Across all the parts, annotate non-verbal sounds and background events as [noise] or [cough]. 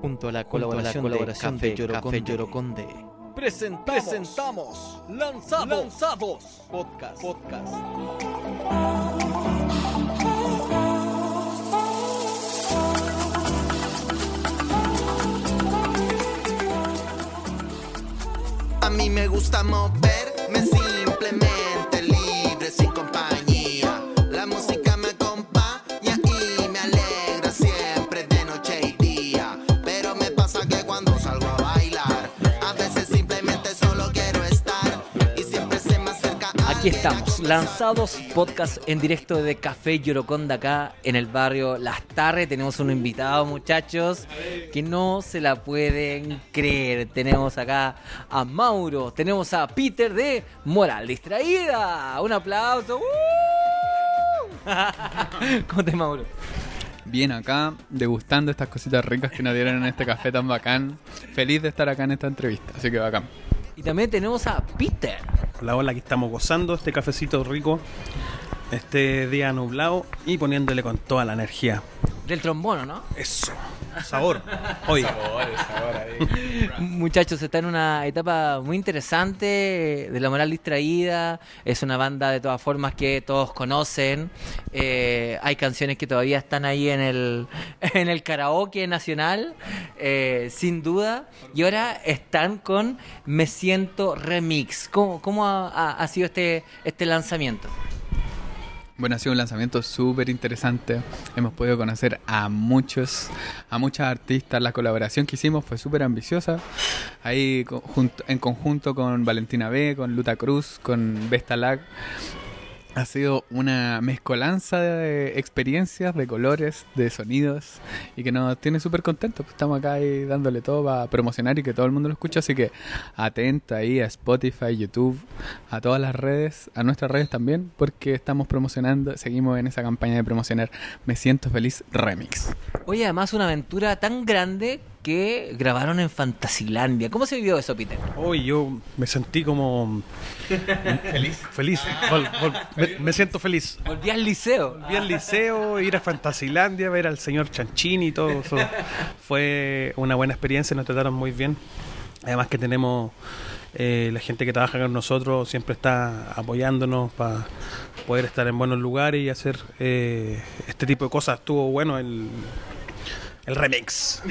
Junto a la colaboración, colaboración de, de Café Lloroconde. Presentamos, Presentamos Lanzados, Lanzados Podcast. Podcast. A mí me gusta moverme simplemente Aquí estamos, lanzados podcast en directo de Café Yoroconda acá en el barrio Las Tarres. Tenemos un invitado, muchachos, que no se la pueden creer. Tenemos acá a Mauro, tenemos a Peter de Moral Distraída. Un aplauso. ¡Uh! [laughs] ¿Cómo te Mauro? Bien acá, degustando estas cositas ricas que nos dieron en este café tan bacán. Feliz de estar acá en esta entrevista, así que bacán. Y también tenemos a Peter. Hola, hola, aquí estamos gozando este cafecito rico, este día nublado y poniéndole con toda la energía. Del trombono, ¿no? Eso, sabor. Hoy, Muchachos, está en una etapa muy interesante de la moral distraída. Es una banda de todas formas que todos conocen. Eh, hay canciones que todavía están ahí en el, [laughs] en el karaoke nacional, eh, sin duda. Y ahora están con Me Siento Remix. ¿Cómo, cómo ha, ha- ha sido este, este lanzamiento? Bueno, ha sido un lanzamiento súper interesante. Hemos podido conocer a muchos, a muchas artistas. La colaboración que hicimos fue súper ambiciosa. Ahí junto- en conjunto con Valentina B, con Luta Cruz, con Vesta Lag. Ha sido una mezcolanza de experiencias, de colores, de sonidos y que nos tiene súper contentos. Pues Estamos acá ahí dándole todo para promocionar y que todo el mundo lo escuche. Así que atenta ahí a Spotify, YouTube, a todas las redes, a nuestras redes también, porque estamos promocionando, seguimos en esa campaña de promocionar Me Siento Feliz Remix. Oye, además una aventura tan grande que grabaron en Fantasilandia. ¿Cómo se vivió eso, Peter? hoy yo me sentí como [laughs] feliz. Feliz, Vol- vol- me, me siento feliz. Volví al liceo. Vi al liceo, ir a Fantasilandia, ver al señor Chanchini y todo eso. Fue una buena experiencia, nos trataron muy bien. Además que tenemos eh, la gente que trabaja con nosotros siempre está apoyándonos para poder estar en buenos lugares y hacer eh, este tipo de cosas. Estuvo bueno el, el remix.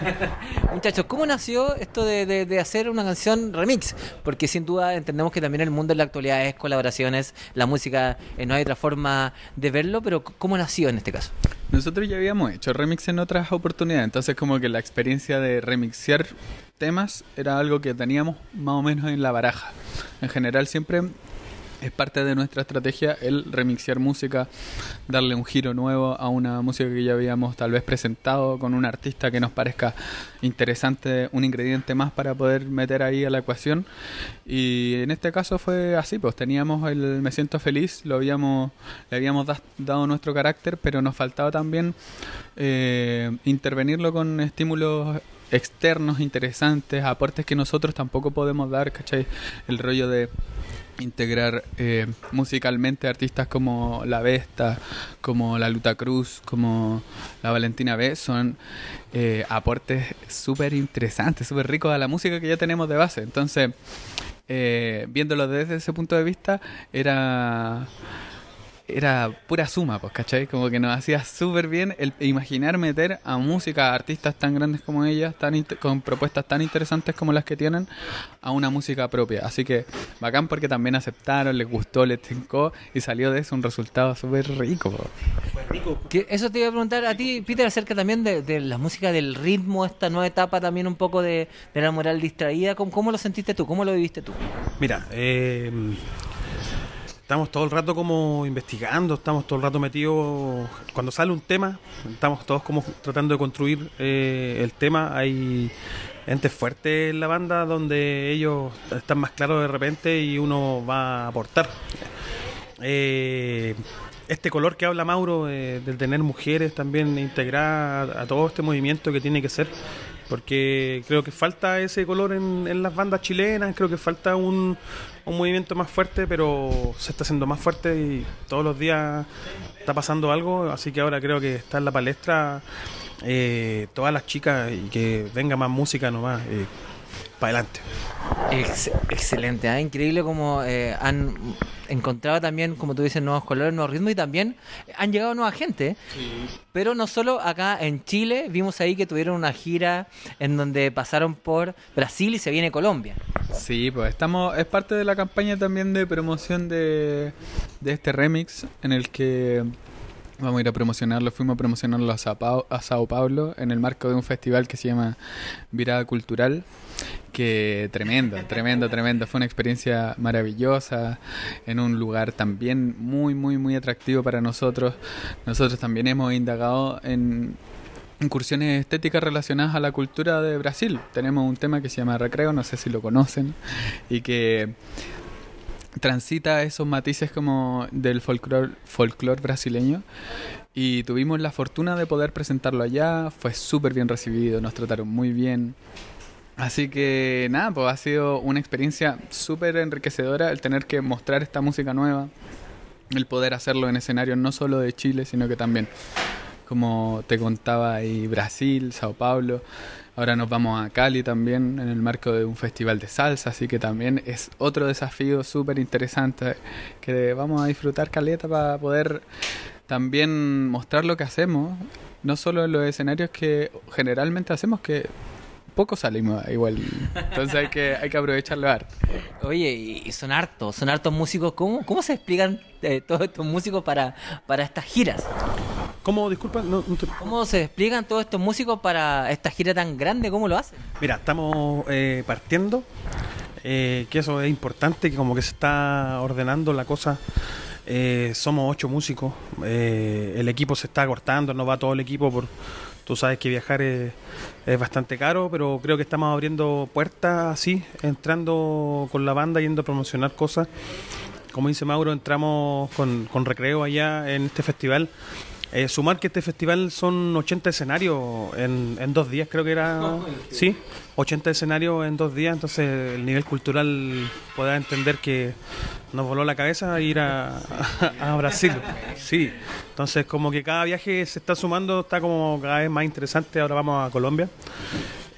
[laughs] Muchachos, ¿cómo nació esto de, de- de hacer una canción remix? Porque sin duda entendemos que también el mundo en la actualidad es colaboraciones, la música, eh, no hay otra forma de verlo, pero ¿cómo nació en este caso? Nosotros ya habíamos hecho remix en otras oportunidades, entonces como que la experiencia de remixear temas era algo que teníamos más o menos en la baraja. En general siempre es parte de nuestra estrategia el remixear música, darle un giro nuevo a una música que ya habíamos tal vez presentado con un artista que nos parezca interesante, un ingrediente más para poder meter ahí a la ecuación. Y en este caso fue así, pues teníamos el Me siento feliz, lo habíamos, le habíamos dado nuestro carácter, pero nos faltaba también eh, intervenirlo con estímulos externos interesantes, aportes que nosotros tampoco podemos dar, ¿cachai? El rollo de integrar eh, musicalmente artistas como La Vesta, como La Luta Cruz, como La Valentina B, son eh, aportes súper interesantes, súper ricos a la música que ya tenemos de base. Entonces, eh, viéndolo desde ese punto de vista, era era pura suma, pues, ¿cachai? Como que nos hacía súper bien el imaginar meter a música, a artistas tan grandes como ellas, tan con propuestas tan interesantes como las que tienen, a una música propia. Así que bacán porque también aceptaron, les gustó, les tincó y salió de eso un resultado súper rico. po. Que eso te iba a preguntar a ti, Peter, acerca también de, de la música, del ritmo, esta nueva etapa también un poco de, de la moral distraída. ¿Cómo, cómo lo sentiste tú? ¿Cómo lo viviste tú? Mira, eh, estamos todo el rato como investigando, estamos todo el rato metidos. Cuando sale un tema, estamos todos como tratando de construir eh, el tema. Hay entes fuertes en la banda donde ellos están más claros de repente y uno va a aportar. Eh, este color que habla Mauro, eh, del tener mujeres también integradas a todo este movimiento que tiene que ser porque creo que falta ese color en, en las bandas chilenas, creo que falta un, un movimiento más fuerte, pero se está haciendo más fuerte y todos los días está pasando algo, así que ahora creo que está en la palestra eh, todas las chicas y que venga más música nomás, eh, para adelante. Ex- excelente, ¿ah? increíble como eh, han encontrado también, como tú dices, nuevos colores, nuevos ritmos y también han llegado nueva gente. Pero no solo acá en Chile, vimos ahí que tuvieron una gira en donde pasaron por Brasil y se viene Colombia. Sí, pues estamos, es parte de la campaña también de promoción de, de este remix en el que vamos a ir a promocionarlo, fuimos a promocionarlo a Sao Paulo en el marco de un festival que se llama Virada Cultural, que tremendo, tremendo, tremendo, fue una experiencia maravillosa en un lugar también muy, muy, muy atractivo para nosotros. Nosotros también hemos indagado en incursiones estéticas relacionadas a la cultura de Brasil. Tenemos un tema que se llama Recreo, no sé si lo conocen, y que transita esos matices como del folclore, folclore brasileño. Y tuvimos la fortuna de poder presentarlo allá, fue súper bien recibido, nos trataron muy bien. Así que nada, pues ha sido una experiencia súper enriquecedora el tener que mostrar esta música nueva, el poder hacerlo en escenarios no solo de Chile, sino que también como te contaba ahí Brasil, Sao Paulo. Ahora nos vamos a Cali también en el marco de un festival de salsa, así que también es otro desafío súper interesante que vamos a disfrutar caleta para poder también mostrar lo que hacemos, no solo en los escenarios que generalmente hacemos que poco salimos igual, entonces hay que hay que aprovecharlo harto. Oye, y son hartos, son hartos músicos. ¿Cómo, cómo se explican eh, todos estos músicos para, para estas giras? ¿Cómo? Disculpa, no, no te- ¿Cómo se explican todos estos músicos para esta gira tan grande? ¿Cómo lo hacen? Mira, estamos eh, partiendo, eh, que eso es importante, que como que se está ordenando la cosa. Eh, somos ocho músicos, eh, el equipo se está cortando, no va todo el equipo por... Tú sabes que viajar es, es bastante caro, pero creo que estamos abriendo puertas así, entrando con la banda, yendo a promocionar cosas. Como dice Mauro, entramos con, con recreo allá en este festival. Eh, sumar que este festival son 80 escenarios en, en dos días, creo que era. Sí, 80 escenarios en dos días, entonces el nivel cultural podrá entender que nos voló la cabeza ir a, [laughs] a Brasil. Sí, entonces como que cada viaje se está sumando, está como cada vez más interesante. Ahora vamos a Colombia.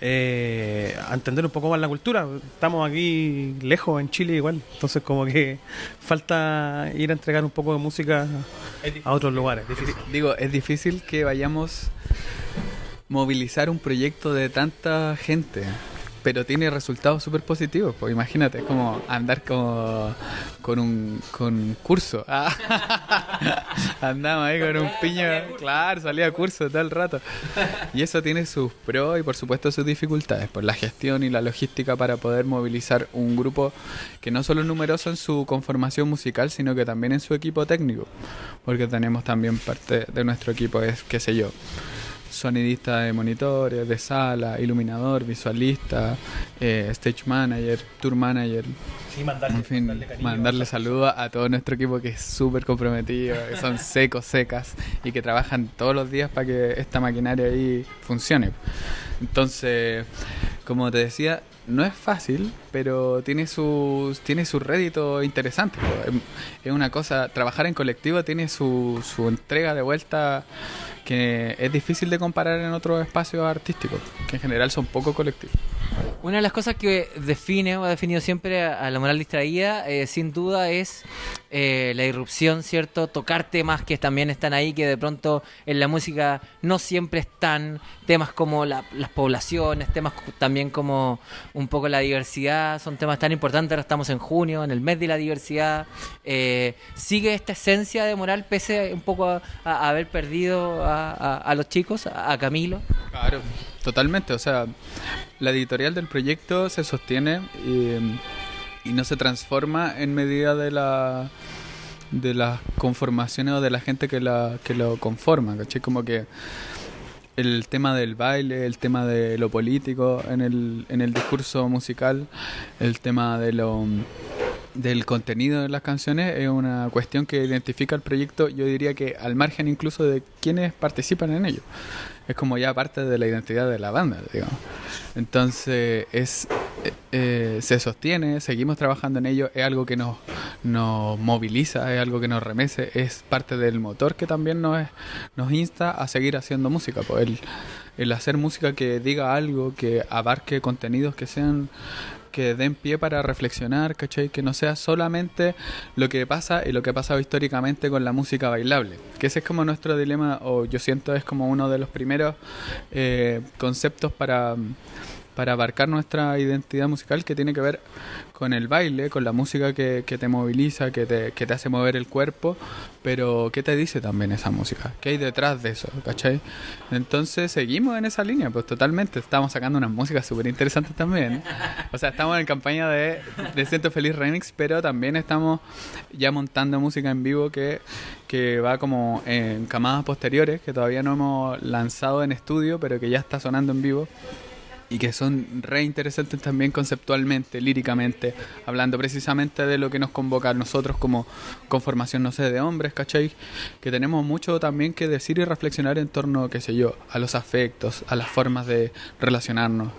Eh, a entender un poco más la cultura. Estamos aquí lejos en Chile igual, entonces como que falta ir a entregar un poco de música a otros lugares. Difícil. Digo, es difícil que vayamos movilizar un proyecto de tanta gente, pero tiene resultados súper positivos. Pues imagínate, es como andar como con un, con un curso. Ah. [laughs] Andamos ahí con un piño, claro, salía a curso todo el rato. Y eso tiene sus pros y por supuesto sus dificultades, por la gestión y la logística para poder movilizar un grupo que no solo es numeroso en su conformación musical, sino que también en su equipo técnico, porque tenemos también parte de nuestro equipo, es qué sé yo, sonidista de monitores, de sala, iluminador, visualista, eh, stage manager, tour manager, en fin, mandarle saludos a todo nuestro equipo que es súper comprometido, que son [laughs] secos, secas y que trabajan todos los días para que esta maquinaria ahí funcione. Entonces, como te decía, no es fácil, pero tiene sus tiene su rédito interesante. Es una cosa, trabajar en colectivo tiene su, su entrega de vuelta que es difícil de comparar en otros espacios artísticos, que en general son poco colectivos. Una de las cosas que define o ha definido siempre a, la moral distraída, eh, sin duda, es eh, la irrupción, ¿cierto? Tocar temas que también están ahí, que de pronto en la música no siempre están. Temas como la- las poblaciones, temas también como un poco la diversidad, son temas tan importantes. Ahora estamos en junio, en el mes de la diversidad. Eh, ¿Sigue esta esencia de moral pese un poco a, haber perdido a, los chicos, a Camilo? Claro, totalmente. O sea, la editorial del proyecto se sostiene y, y no se transforma en medida de la de las conformaciones o de la gente que la que lo conforma, ¿cachai? Como que el tema del baile, el tema de lo político en el, en el discurso musical, el tema de lo del contenido de las canciones es una cuestión que identifica el proyecto, yo diría que al margen incluso de quienes participan en ello. Es como ya parte de la identidad de la banda, digamos. Entonces, es, eh, eh, se sostiene, seguimos trabajando en ello, es algo que nos, nos moviliza, es algo que nos remece, es parte del motor que también nos, nos insta a seguir haciendo música. Pues el, el hacer música que diga algo, que abarque contenidos que sean que den pie para reflexionar, ¿cachai? Que no sea solamente lo que pasa y lo que ha pasado históricamente con la música bailable. Que ese es como nuestro dilema, o yo siento es como uno de los primeros eh, conceptos para para abarcar nuestra identidad musical que tiene que ver con el baile, con la música que, que te moviliza, que te, que te hace mover el cuerpo, pero ¿qué te dice también esa música? ¿Qué hay detrás de eso? ¿Cachai? Entonces seguimos en esa línea, pues totalmente, estamos sacando unas músicas súper interesantes también. O sea, estamos en campaña de, de Siento Feliz Remix, pero también estamos ya montando música en vivo que, que va como en camadas posteriores, que todavía no hemos lanzado en estudio, pero que ya está sonando en vivo y que son re interesantes también conceptualmente, líricamente, hablando precisamente de lo que nos convoca a nosotros como conformación, no sé, de hombres, ¿cachai? Que tenemos mucho también que decir y reflexionar en torno, qué sé yo, a los afectos, a las formas de relacionarnos,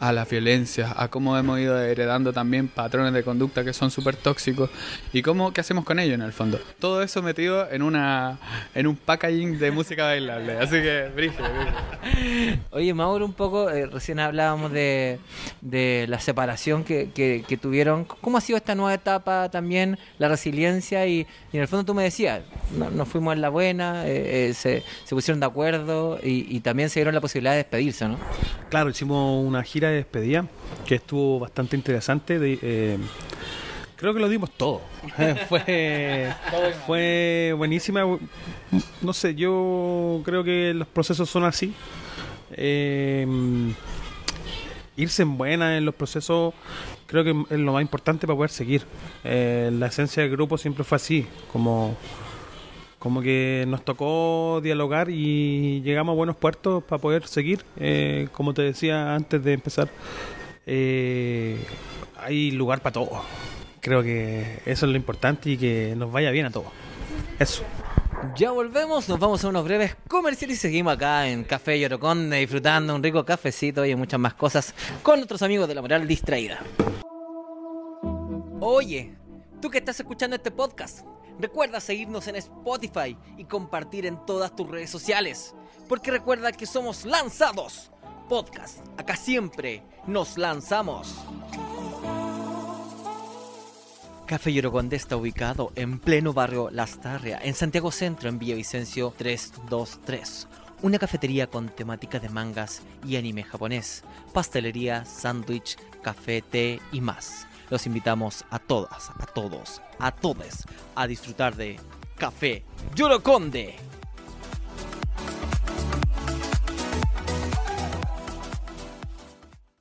a las violencias, a cómo hemos ido heredando también patrones de conducta que son súper tóxicos y cómo, qué hacemos con ello en el fondo. Todo eso metido en una en un packaging de música bailable, así que, brígido, brígido. Oye, Mauro, un poco, eh, recién hablábamos de, de la separación que, que- que tuvieron. ¿Cómo ha sido esta nueva etapa también, la resiliencia? Y, y en el fondo tú me decías, no- nos fuimos en la buena, eh, eh, se, se pusieron de acuerdo y, y también se dieron la posibilidad de despedirse, ¿no? Claro, hicimos una gira de despedida que estuvo bastante interesante. eh, creo que lo dimos todo. [laughs] fue, fue buenísima. No sé, yo creo que los procesos son así. Eh, irse en buena en los procesos creo que es lo más importante para poder seguir. Eh, la esencia del grupo siempre fue así, como como que nos tocó dialogar y llegamos a buenos puertos para poder seguir. Eh, como te decía antes de empezar, eh, hay lugar para todo. Creo que eso es lo importante y que nos vaya bien a todos. Eso. Ya volvemos, nos vamos a unos breves comerciales y seguimos acá en Café Yoroconde disfrutando un rico cafecito y muchas más cosas con nuestros amigos de la Moral Distraída. Oye, tú que estás escuchando este podcast, recuerda seguirnos en Spotify y compartir en todas tus redes sociales, porque recuerda que somos lanzados. Podcast, acá siempre nos lanzamos. Café Yoroconde está ubicado en pleno barrio Las Tarria, en Santiago Centro, en Villavicencio 323. Una cafetería con temática de mangas y anime japonés, pastelería, sándwich, café, té y más. Los invitamos a todas, a todos, a todes a disfrutar de Café Yoroconde.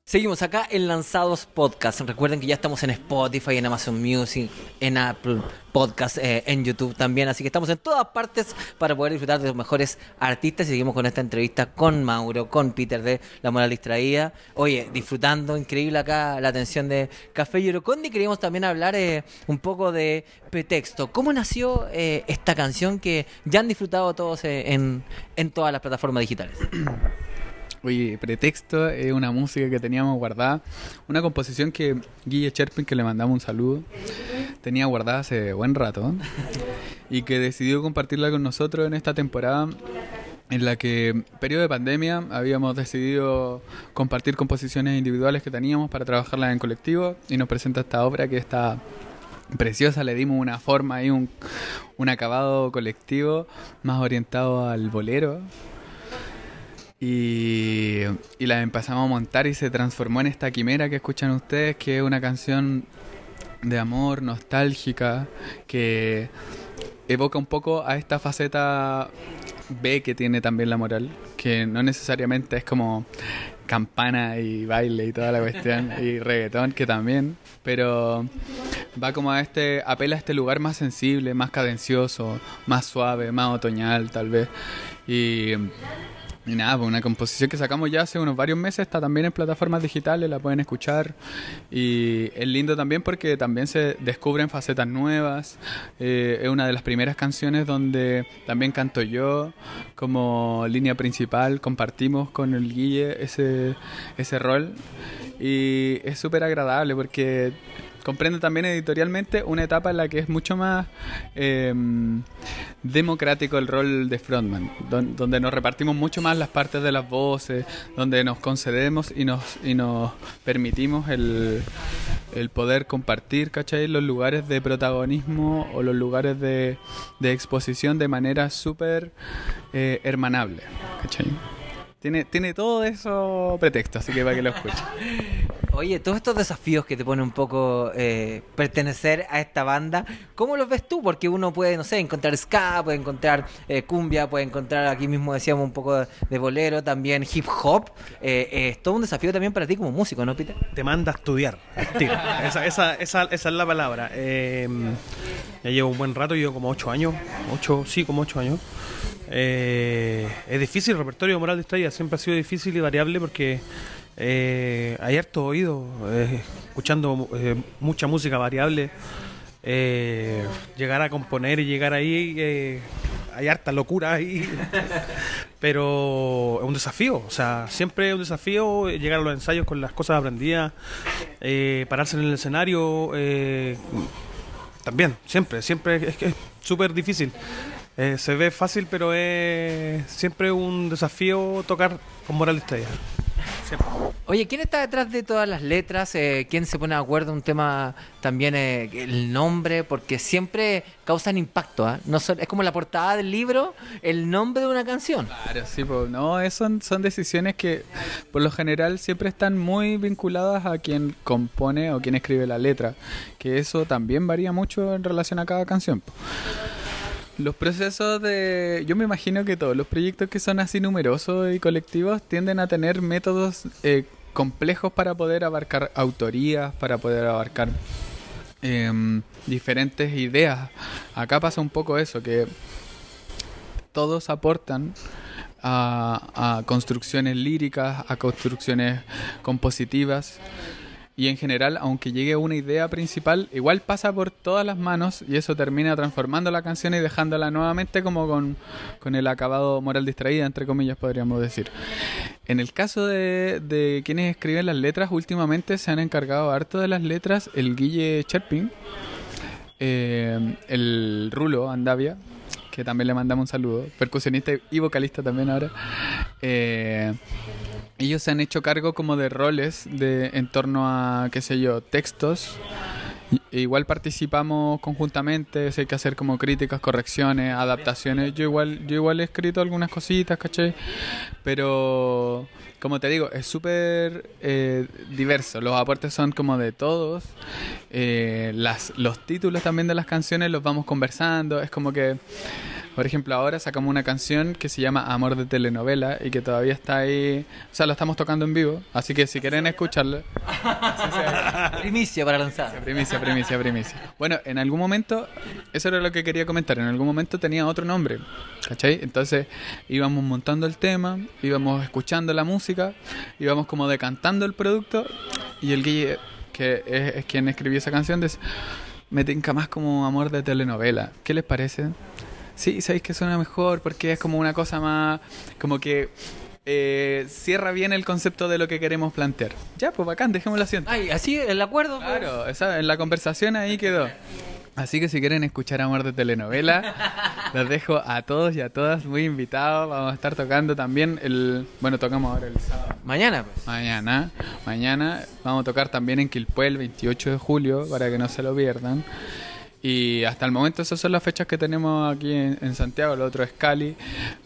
Seguimos acá en Lanzados Podcast. Recuerden que ya estamos en Spotify, en Amazon Music, en Apple Podcast, eh, en YouTube también. Así que estamos en todas partes para poder disfrutar de los mejores artistas. Y seguimos con esta entrevista con Mauro, con Peter de La Moral Distraída. Oye, disfrutando, increíble acá la atención de Café Yorocondi. Queríamos también hablar eh, un poco de Pretexto. ¿Cómo nació eh, esta canción que ya han disfrutado todos eh, en, en todas las plataformas digitales? [clears throat] Oye, Pretexto es una música que teníamos guardada, una composición que Guille Cherpin, que le mandamos un saludo, tenía guardada hace buen rato y que decidió compartirla con nosotros en esta temporada en la que, periodo de pandemia, habíamos decidido compartir composiciones individuales que teníamos para trabajarlas en colectivo y nos presenta esta obra que está preciosa, le dimos una forma y un, un acabado colectivo más orientado al bolero. Y, y la empezamos a montar y se transformó en esta quimera que escuchan ustedes, que es una canción de amor, nostálgica, que evoca un poco a esta faceta B que tiene también la moral, que no necesariamente es como campana y baile y toda la cuestión, [laughs] y reggaetón, que también, pero va como a este, apela a este lugar más sensible, más cadencioso, más suave, más otoñal tal vez, y Nada, pues una composición que sacamos ya hace unos varios meses, está también en plataformas digitales, la pueden escuchar. Y es lindo también porque también se descubren facetas nuevas. Eh, es una de las primeras canciones donde también canto yo como línea principal, compartimos con el Guille ese, ese rol. Y es súper agradable porque comprende también editorialmente una etapa en la que es mucho más eh, democrático el rol de frontman, don- donde nos repartimos mucho más las partes de las voces, donde nos concedemos y nos, y nos permitimos el, el poder compartir, ¿cachai? Los lugares de protagonismo o los lugares de, de exposición de manera súper eh, hermanable, ¿cachai? Tiene, tiene todo eso pretexto, así que para que lo escuchen. [laughs] Oye, todos estos desafíos que te pone un poco eh, pertenecer a esta banda, ¿cómo los ves tú? Porque uno puede, no sé, encontrar ska, puede encontrar eh, cumbia, puede encontrar, aquí mismo decíamos, un poco de, de bolero, también hip hop. Eh, es todo un desafío también para ti como músico, ¿no, Peter? te manda a estudiar. tiro. Esa, esa, esa, esa es la palabra. Eh, ya llevo un buen rato, llevo como ocho años. Ocho, sí, como ocho años. Es difícil, el repertorio de Moral Distraída siempre ha sido difícil y variable porque eh, hay harto oído, eh, escuchando eh, mucha música variable. Eh, llegar a componer y llegar ahí, hay harta locura ahí. [laughs] Pero es un desafío, o sea, siempre es un desafío llegar a los ensayos con las cosas aprendidas, pararse en el escenario, también, siempre, siempre es que es súper difícil. Se ve fácil, pero es siempre un desafío tocar con Moral Estrella. Oye, ¿quién está detrás de todas las letras? Eh, ¿Quién se pone de acuerdo? Un tema también, eh, el nombre, porque siempre causan impacto. ¿ah? No son- es como la portada del libro, el nombre de una canción. Claro, sí, pues no, son, son decisiones que por lo general siempre están muy vinculadas a quien compone o quien escribe la letra, que eso también varía mucho en relación a cada canción. Los procesos de... Yo me imagino que todos los proyectos que son así numerosos y colectivos tienden a tener métodos eh, complejos para poder abarcar autorías, para poder abarcar em, diferentes ideas. Acá pasa un poco eso, que todos aportan a construcciones líricas, a construcciones compositivas. Y en general, aunque llegue una idea principal, igual pasa por todas las manos y eso termina transformando la canción y dejándola nuevamente como con, con el acabado moral distraída, entre comillas, podríamos decir. En el caso de, de quienes escriben las letras, últimamente se han encargado harto de las letras el Guille Cherpin, eh, el Rulo Andavia, que también le mandamos un saludo, percusionista y vocalista también ahora. Eh, ellos se han hecho cargo como de roles de en torno a, qué sé yo, textos. E igual participamos conjuntamente, hay que hacer como críticas, correcciones, adaptaciones. Yo igual, yo igual he escrito algunas cositas, ¿caché? Pero, como te digo, es súper eh, diverso. Los aportes son como de todos. Eh, las, los títulos también de las canciones los vamos conversando. Es como que, por ejemplo, ahora sacamos una canción que se llama Amor de telenovela y que todavía está ahí. O sea, lo estamos tocando en vivo. Así que si quieren escucharlo, [laughs] Primicia para lanzar. Primicia, primicia, primicia. Bueno, en algún momento, eso era lo que quería comentar, en algún momento tenía otro nombre, ¿cachai? Entonces íbamos montando el tema, íbamos escuchando la música, íbamos como decantando el producto y el Guille, que es, es quien escribió esa canción, dice, me tinca más como amor de telenovela. ¿Qué les parece? Sí, sabéis que suena mejor porque es como una cosa más, como que... eh, cierra bien el concepto de lo que queremos plantear. Ya, pues bacán, dejémoslo así. Ay, así el acuerdo. pues. Claro, esa, en la conversación ahí quedó. Así que si quieren escuchar Amor de Telenovela, [laughs] los dejo a todos y a todas muy invitados. Vamos a estar tocando también el... Bueno, tocamos ahora el sábado. Mañana, pues. Mañana, mañana vamos a tocar también en Quilpué el 28 de julio para que no se lo pierdan. Y hasta el momento esas son las fechas que tenemos aquí en, en Santiago, el otro es Cali,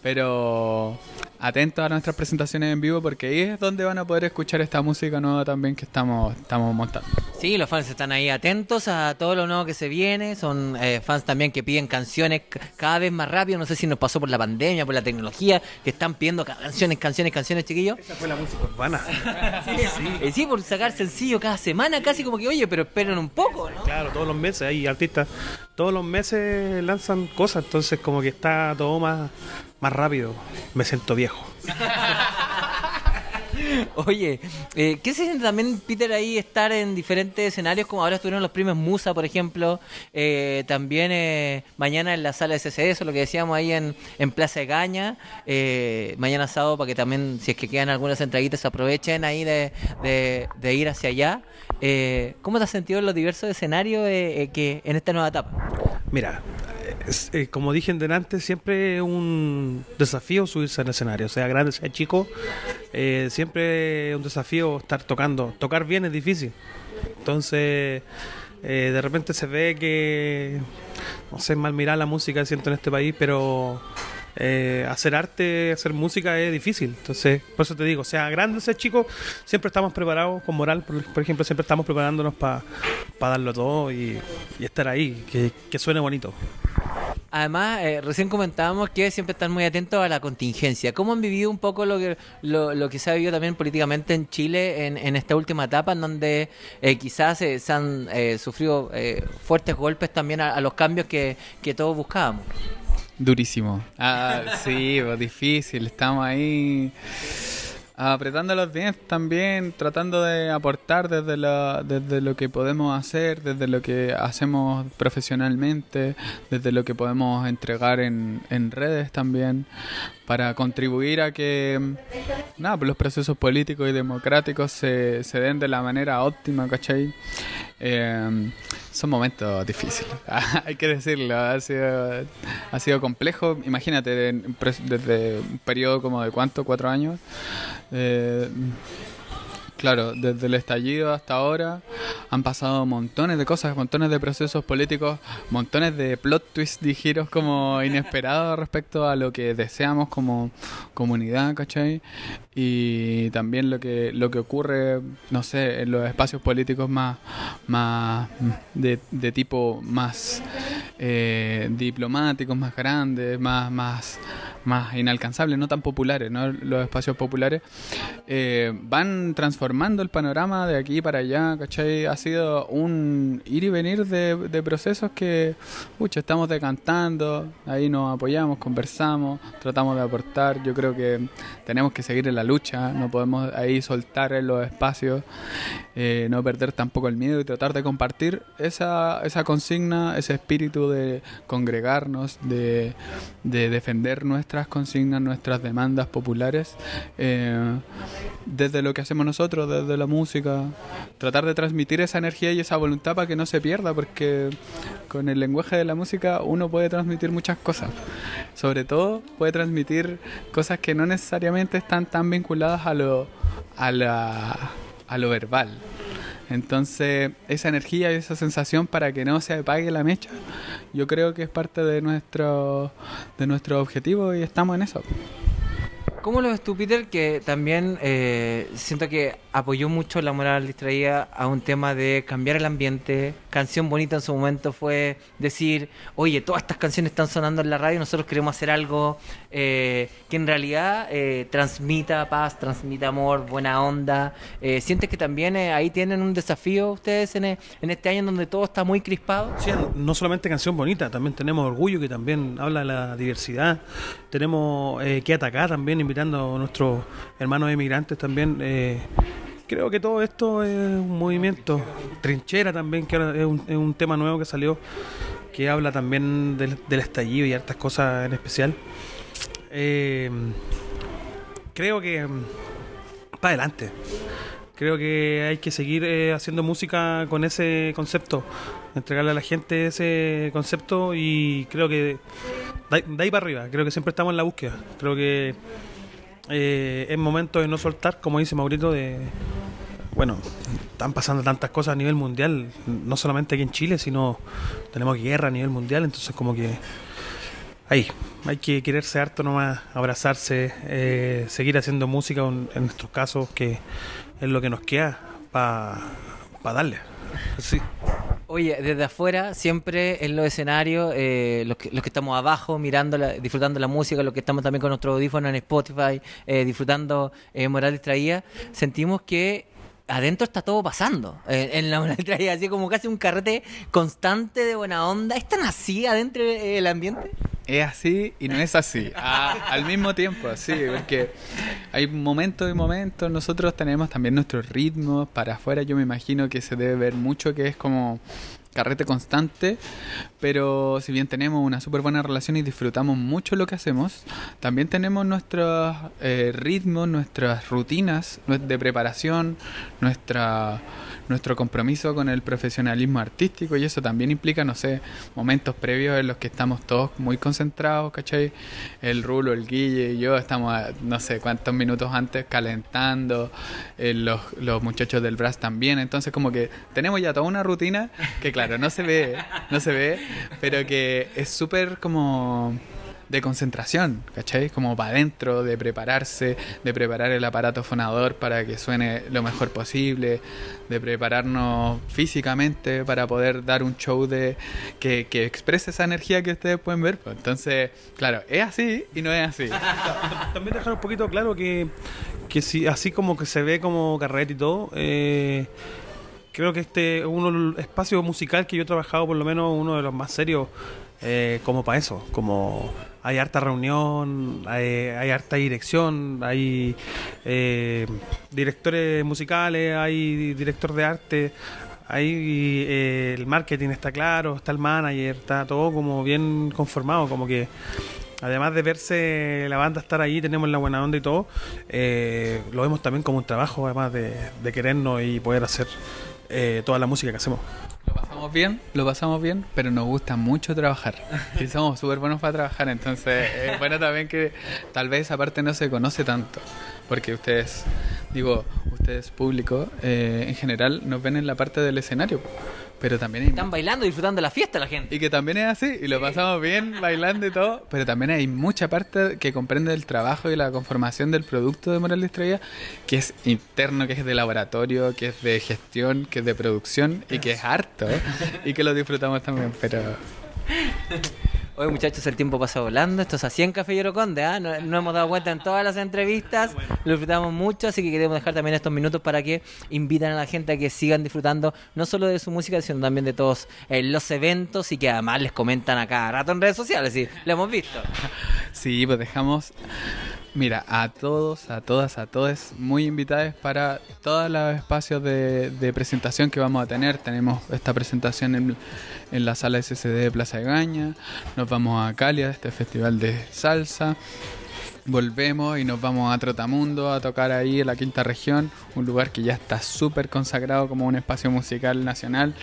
pero atentos a nuestras presentaciones en vivo porque ahí es donde van a poder escuchar esta música nueva también que estamos, estamos montando. Sí, los fans están ahí atentos a todo lo nuevo que se viene. Son eh, fans también que piden canciones cada vez más rápido. No sé si nos pasó por la pandemia, por la tecnología, que están pidiendo ca- canciones, canciones, canciones, chiquillos. Esa fue la música urbana. [laughs] Eh, sí, por sacar sencillo cada semana, casi como que, oye, pero esperen un poco, ¿no? Claro, todos los meses hay artistas, todos los meses lanzan cosas, entonces como que está todo más, más rápido. Me siento viejo. [laughs] Oye, eh, ¿qué se siente también, Peter, ahí estar en diferentes escenarios? Como ahora estuvieron los premios Musa, por ejemplo. eh, también eh, mañana en la sala de CCS, lo que decíamos ahí en, en Plaza de Gaña. eh, mañana sábado, para que también, si es que quedan algunas entraditas, aprovechen ahí de, de- de ir hacia allá. Eh, ¿Cómo te has sentido en los diversos escenarios eh, que en esta nueva etapa? Mira, eh, como dije delante, siempre es un desafío subirse al escenario, sea grande, sea chico, eh, siempre es un desafío estar tocando. Tocar bien es difícil. Entonces, eh, de repente se ve que, no sé, mal mirar la música, siento en este país, pero eh, hacer arte, hacer música es difícil. Entonces, por eso te digo, sea grande, sea chico, siempre estamos preparados con moral, por, ejemplo, siempre estamos preparándonos para darlo todo y, estar ahí, que, suene bonito. Además, eh, recién comentábamos que siempre están muy atentos a la contingencia. ¿Cómo han vivido un poco lo que, lo, lo que se ha vivido también políticamente en Chile en, en esta última etapa, en donde eh, quizás eh, se han sufrido fuertes golpes también a, los cambios que todos buscábamos? Durísimo. Ah, sí, pues difícil. Estamos ahí apretando los dientes también, tratando de aportar desde, la, desde lo que podemos hacer, desde lo que hacemos profesionalmente, desde lo que podemos entregar en, en redes también, para contribuir a que nada, pues los procesos políticos y democráticos se, se den de la manera óptima, ¿cachai? Eh, son momentos difíciles, [laughs] hay que decirlo, ha sido, ha sido complejo. Imagínate, desde un periodo como de cuánto, cuatro años, eh, Claro, desde el estallido hasta ahora han pasado montones de cosas, montones de procesos políticos, montones de plot twists y giros como inesperados respecto a lo que deseamos como comunidad, ¿cachai? Y también lo que lo que ocurre, no sé, en los espacios políticos más, más de, de tipo más eh, diplomáticos, más grandes, más, más, más inalcanzables, no tan populares, ¿no? Los espacios populares eh, van transformando el panorama de aquí para allá, ¿cachai? Ha sido un ir y venir de, de procesos que, pucha, estamos decantando, ahí nos apoyamos, conversamos, tratamos de aportar. Yo creo que tenemos que seguir en la lucha, no podemos ahí soltar en los espacios, eh, no perder tampoco el miedo y tratar de compartir esa, esa consigna, ese espíritu de congregarnos, de, de defender nuestras consignas, nuestras demandas populares, eh, desde lo que hacemos nosotros, desde la música, tratar de transmitir esa energía y esa voluntad para que no se pierda, porque con el lenguaje de la música uno puede transmitir muchas cosas. Sobre todo puede transmitir cosas que no necesariamente están tan vinculadas a lo, a la, a lo verbal. Entonces, esa energía y esa sensación para que no se apague la mecha, yo creo que es parte de nuestro, de nuestro objetivo y estamos en eso. ¿Cómo lo ves tú, Peter? Que también eh, siento que apoyó mucho la moral distraída a un tema de cambiar el ambiente. Canción Bonita en su momento fue decir, oye, todas estas canciones están sonando en la radio, nosotros queremos hacer algo eh, que en realidad eh, transmita paz, transmita amor, buena onda. Eh, ¿Sientes que también eh, ahí tienen un desafío ustedes en, en este año en donde todo está muy crispado? Sí, no solamente canción bonita, también tenemos orgullo que también habla de la diversidad. Tenemos eh, que atacar también, invitando a nuestros hermanos emigrantes también. eh, creo que todo esto es un movimiento. Trinchera también, que ahora es un, tema nuevo que salió, que habla también del, estallido y hartas cosas en especial. Eh, creo que para adelante. Creo que hay que seguir eh, haciendo música con ese concepto, entregarle a la gente ese concepto y creo que de ahí para arriba, creo que siempre estamos en la búsqueda. Creo que eh, es momento de no soltar, como dice Maurito, de... Bueno, están pasando tantas cosas a nivel mundial, no solamente aquí en Chile, sino tenemos guerra a nivel mundial, entonces como que ahí, hay que quererse harto nomás, abrazarse, eh, seguir haciendo música en, nuestros casos, que es lo que nos queda para darle. [laughs] Sí. Oye, desde afuera, siempre en los escenarios, eh, los, que, los que estamos abajo, mirando, la- disfrutando la música, los que estamos también con nuestro audífono en Spotify, eh, disfrutando eh, Moral Distraída, sentimos que adentro está todo pasando. eh, en la Moral Traída, así como casi un carrete constante de buena onda. ¿Es tan así adentro eh, el ambiente? Es así y no es así. a- [laughs] al mismo tiempo, así, porque hay momentos y momentos. Nosotros tenemos también nuestros ritmos para afuera. Yo me imagino que se debe ver mucho que es como carrete constante, pero si bien tenemos una súper buena relación y disfrutamos mucho lo que hacemos, también tenemos nuestros eh, ritmos, nuestras rutinas de preparación, nuestra nuestro compromiso con el profesionalismo artístico y eso también implica, no sé, momentos previos en los que estamos todos muy concentrados, ¿cachai? El Rulo, el Guille y yo estamos, no sé cuántos minutos antes calentando, eh, los, los muchachos del Brass también, entonces como que tenemos ya toda una rutina que claro, no se ve, no se ve, pero que es súper como de concentración, ¿cachai? Como para adentro, de prepararse, de preparar el aparato fonador para que suene lo mejor posible, de prepararnos físicamente para poder dar un show de que, que exprese esa energía que ustedes pueden ver. pues. Entonces, claro, es así y no es así. [laughs] También dejar un poquito claro que, que si, así como que se ve como carrete y todo, eh, creo que este es uno de los espacios musical que yo he trabajado, por lo menos uno de los más serios, eh, como para eso, como hay harta reunión, hay, hay harta dirección, hay eh, directores musicales, hay director de arte, hay eh, el marketing está claro, está el manager, está todo como bien conformado, como que además de verse la banda estar ahí, tenemos la buena onda y todo, eh, lo vemos también como un trabajo, además de, de querernos y poder hacer eh, toda la música que hacemos. Lo pasamos bien, lo pasamos bien, pero nos gusta mucho trabajar. Y somos súper buenos para trabajar, entonces es bueno también que tal vez esa parte no se conoce tanto. Porque ustedes, digo, ustedes público, eh, en general nos ven en la parte del escenario, pero también hay Están bailando disfrutando de la fiesta la gente. y que también es así, y lo pasamos bien bailando y todo, pero también hay mucha parte que comprende el trabajo y la conformación del producto de Moral Distraída, que es interno, que es de laboratorio, que es de gestión, que es de producción, y que es harto, y que lo disfrutamos también, pero... [laughs] Hoy muchachos, el tiempo pasa volando. Esto es así en Café Conde, ¿ah? no, no hemos dado cuenta en todas las entrevistas. Lo disfrutamos mucho, así que queremos dejar también estos minutos para que invitan a la gente a que sigan disfrutando no solo de su música, sino también de todos eh, los eventos y que además les comentan a cada rato en redes sociales. Sí, lo hemos visto. Sí, pues dejamos, mira, a todos, a todas, a todos muy invitados para todos los espacios de, presentación que vamos a tener. Tenemos esta presentación en, en la sala SCD de Plaza de Gaña, nos vamos a Calia, este festival de salsa. Volvemos y nos vamos a Trotamundo a tocar ahí en la quinta región, un lugar que ya está súper consagrado como un espacio musical nacional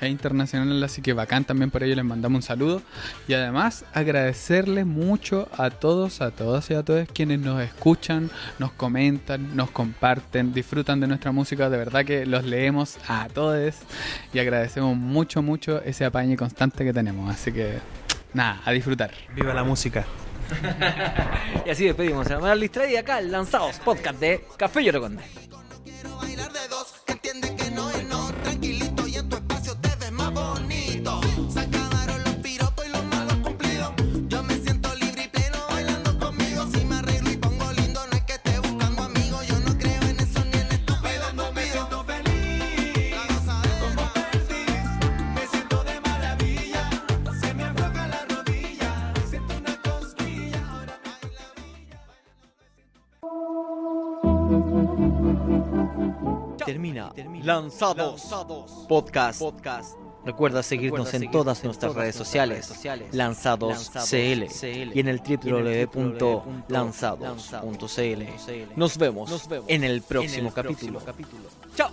e internacional, así que bacán también por ello les mandamos un saludo y además agradecerles mucho a todos, a todas y a todos quienes nos escuchan, nos comentan, nos comparten, disfrutan de nuestra música, de verdad que los leemos a todos y agradecemos mucho, mucho ese apañe constante que tenemos, así que nada, a disfrutar. Viva la música. [laughs] Y así despedimos a Moral Distraída acá, Lanzados Podcast de Café. Quiero Lanzados. Podcast. Recuerda seguirnos en todas nuestras redes sociales, Lanzados CL y en el www.lanzados.cl. Nos vemos en el próximo capítulo. Chao.